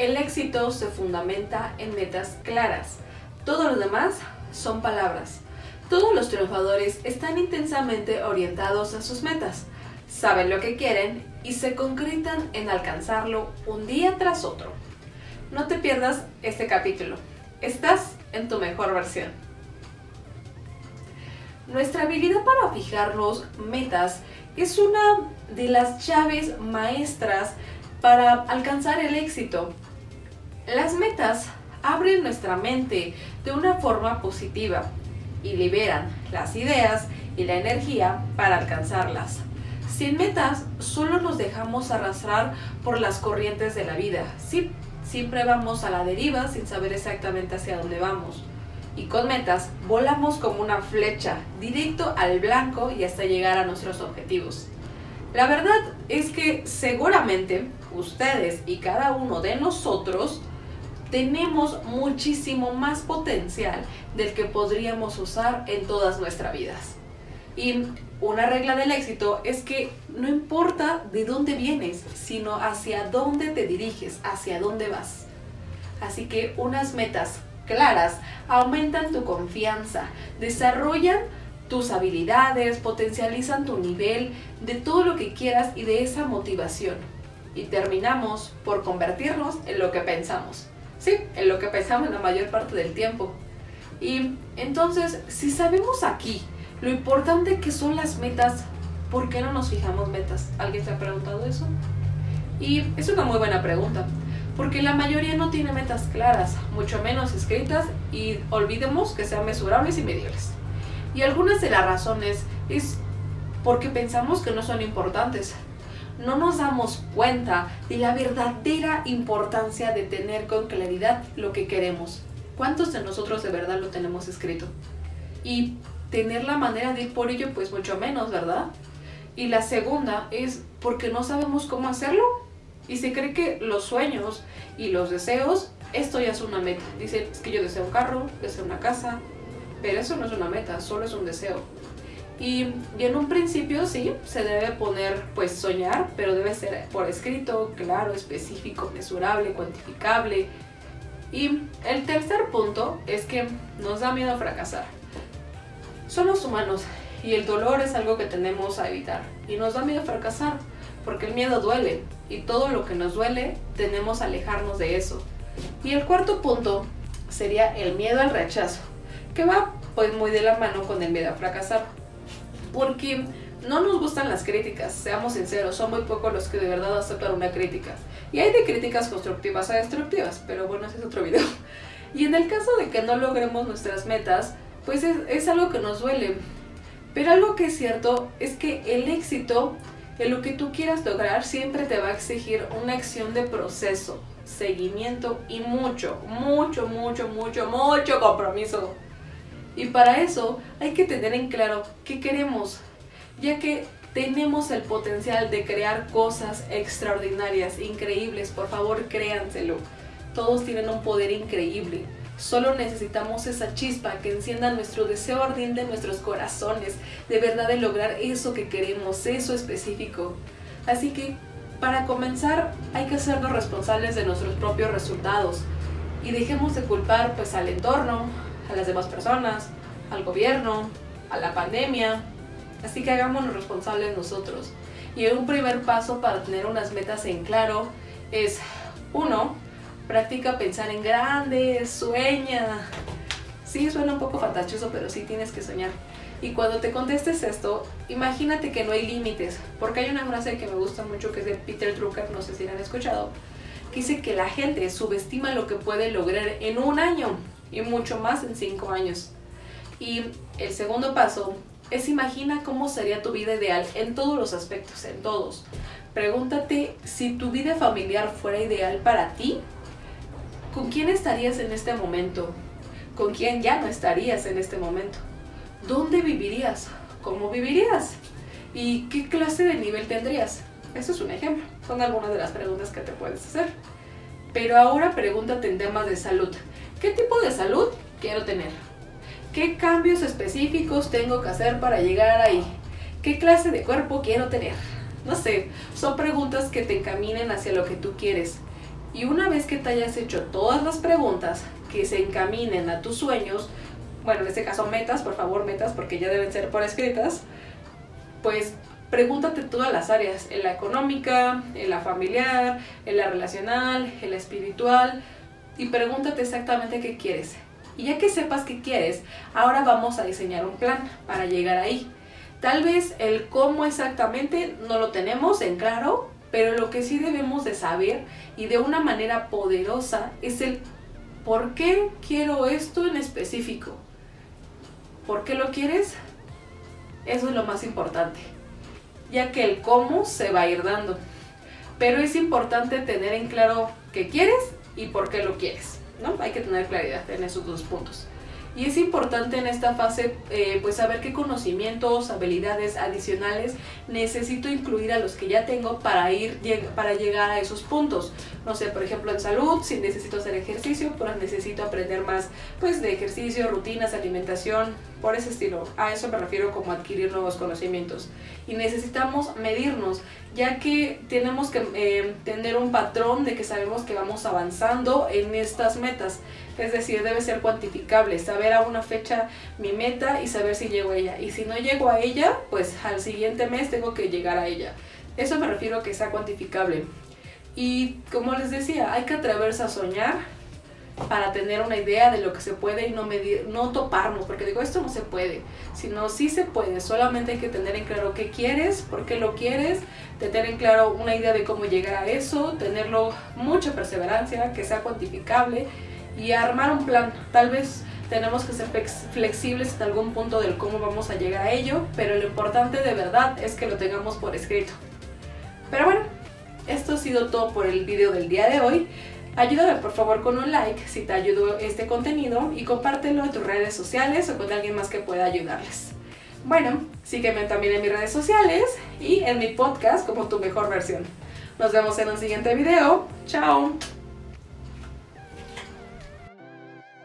el éxito se fundamenta en metas claras. Todo lo demás son palabras. Todos los triunfadores están intensamente orientados a sus metas, saben lo que quieren y se concretan en alcanzarlo un día tras otro. No te pierdas este capítulo. Estás en tu mejor versión. Nuestra habilidad para fijarnos metas es una de las llaves maestras para alcanzar el éxito. Las metas abren nuestra mente de una forma positiva y liberan las ideas y la energía para alcanzarlas. Sin metas, solo nos dejamos arrastrar por las corrientes de la vida. Sí, siempre vamos a la deriva sin saber exactamente hacia dónde vamos. Y con metas, volamos como una flecha, directo al blanco y hasta llegar a nuestros objetivos. La verdad es que seguramente ustedes y cada uno de nosotros tenemos muchísimo más potencial del que podríamos usar en todas nuestras vidas. Y una regla del éxito es que no importa de dónde vienes, sino hacia dónde te diriges, hacia dónde vas. Así que unas metas claras aumentan tu confianza, desarrollan tus habilidades, potencializan tu nivel de todo lo que quieras y de esa motivación. Y terminamos por convertirnos en lo que pensamos. Sí, en lo que pensamos la mayor parte del tiempo. Y entonces, si sabemos aquí lo importante que son las metas, ¿por qué no nos fijamos metas? ¿Alguien se ha preguntado eso? Y es una muy buena pregunta, porque la mayoría no tiene metas claras, mucho menos escritas, y olvidemos que sean mesurables y medibles. Y algunas de las razones es porque pensamos que no son importantes, no nos damos cuenta de la verdadera importancia de tener con claridad lo que queremos. ¿Cuántos de nosotros de verdad lo tenemos escrito? Y tener la manera de ir por ello, pues mucho menos, ¿verdad? Y la segunda es porque no sabemos cómo hacerlo. Y se cree que los sueños y los deseos, esto ya es una meta. Dice, es que yo deseo un carro, deseo una casa, pero eso no es una meta, solo es un deseo. Y, en un principio sí, se debe poner pues soñar, pero debe ser por escrito, claro, específico, mesurable, cuantificable. Y el tercer punto es que nos da miedo fracasar. Somos humanos y el dolor es algo que tenemos a evitar. Y nos da miedo fracasar, porque el miedo duele. Y todo lo que nos duele, tenemos a alejarnos de eso. Y el cuarto punto sería el miedo al rechazo, que va pues muy de la mano con el miedo a fracasar porque no nos gustan las críticas, seamos sinceros, son muy pocos los que de verdad aceptan una crítica. Y hay de críticas constructivas a destructivas, pero bueno, ese es otro video. Y en el caso de que no logremos nuestras metas, pues es, algo que nos duele. Pero algo que es cierto es que el éxito en lo que tú quieras lograr siempre te va a exigir una acción de proceso, seguimiento y mucho, mucho, mucho, mucho, mucho compromiso. Y para eso hay que tener en claro qué queremos, ya que tenemos el potencial de crear cosas extraordinarias, increíbles. Por favor, créanselo. Todos tienen un poder increíble. Solo necesitamos esa chispa que encienda nuestro deseo ardiente en nuestros corazones, de verdad de lograr eso que queremos, eso específico. Así que, para comenzar, hay que hacernos responsables de nuestros propios resultados y dejemos de culpar pues al entorno, a las demás personas, al gobierno, a la pandemia. Así que hagámonos responsables nosotros. Y un primer paso para tener unas metas en claro es, uno, practica pensar en grande, sueña. Sí, suena un poco fantasioso, pero sí tienes que soñar. Y cuando te contestes esto, imagínate que no hay límites, porque hay una frase que me gusta mucho que es de Peter Drucker, no sé si la han escuchado, que dice que la gente subestima lo que puede lograr en un año y mucho más en cinco años. Y el segundo paso es imagina cómo sería tu vida ideal en todos los aspectos, en todos. Pregúntate si tu vida familiar fuera ideal para ti, ¿con quién estarías en este momento? ¿Con quién ya no estarías en este momento? ¿Dónde vivirías? ¿Cómo vivirías? ¿Y qué clase de nivel tendrías? Eso es un ejemplo. Son algunas de las preguntas que te puedes hacer. Pero ahora pregúntate en temas de salud. ¿Qué tipo de salud quiero tener? ¿Qué cambios específicos tengo que hacer para llegar ahí? ¿Qué clase de cuerpo quiero tener? No sé, son preguntas que te encaminen hacia lo que tú quieres. Y una vez que te hayas hecho todas las preguntas que se encaminen a tus sueños, bueno, en este caso metas, por favor metas, porque ya deben ser por escritas, pues pregúntate todas las áreas, en la económica, en la familiar, en la relacional, en la espiritual, y pregúntate exactamente qué quieres. Y ya que sepas qué quieres, ahora vamos a diseñar un plan para llegar ahí. Tal vez el cómo exactamente no lo tenemos en claro, pero lo que sí debemos de saber y de una manera poderosa es el por qué quiero esto en específico. ¿Por qué lo quieres? Eso es lo más importante, ya que el cómo se va a ir dando. Pero es importante tener en claro qué quieres y por qué lo quieres, ¿no? Hay que tener claridad en esos dos puntos. Y es importante en esta fase eh, pues saber qué conocimientos, habilidades adicionales necesito incluir a los que ya tengo para, ir, para llegar a esos puntos. No sé, por ejemplo en salud, si necesito hacer ejercicio, pues necesito aprender más pues de ejercicio, rutinas, alimentación, por ese estilo. A eso me refiero como adquirir nuevos conocimientos. Y necesitamos medirnos, ya que tenemos que eh, tener un patrón de que sabemos que vamos avanzando en estas metas. Es decir, debe ser cuantificable, saber a una fecha mi meta y saber si llego a ella. Y si no llego a ella, pues al siguiente mes tengo que llegar a ella. Eso me refiero a que sea cuantificable. Y como les decía, hay que atreverse a soñar, para tener una idea de lo que se puede y no medir, no toparnos, porque digo, esto no se puede, sino sí se puede, solamente hay que tener en claro qué quieres, por qué lo quieres, tener en claro una idea de cómo llegar a eso, tenerlo mucha perseverancia, que sea cuantificable y armar un plan. Tal vez tenemos que ser flexibles en algún punto del cómo vamos a llegar a ello, pero lo importante de verdad es que lo tengamos por escrito. Pero bueno, esto ha sido todo por el video del día de hoy. Ayúdame por favor con un like si te ayudó este contenido y compártelo en tus redes sociales o con alguien más que pueda ayudarles. Bueno, sígueme también en mis redes sociales y en mi podcast como tu mejor versión. Nos vemos en un siguiente video. Chao.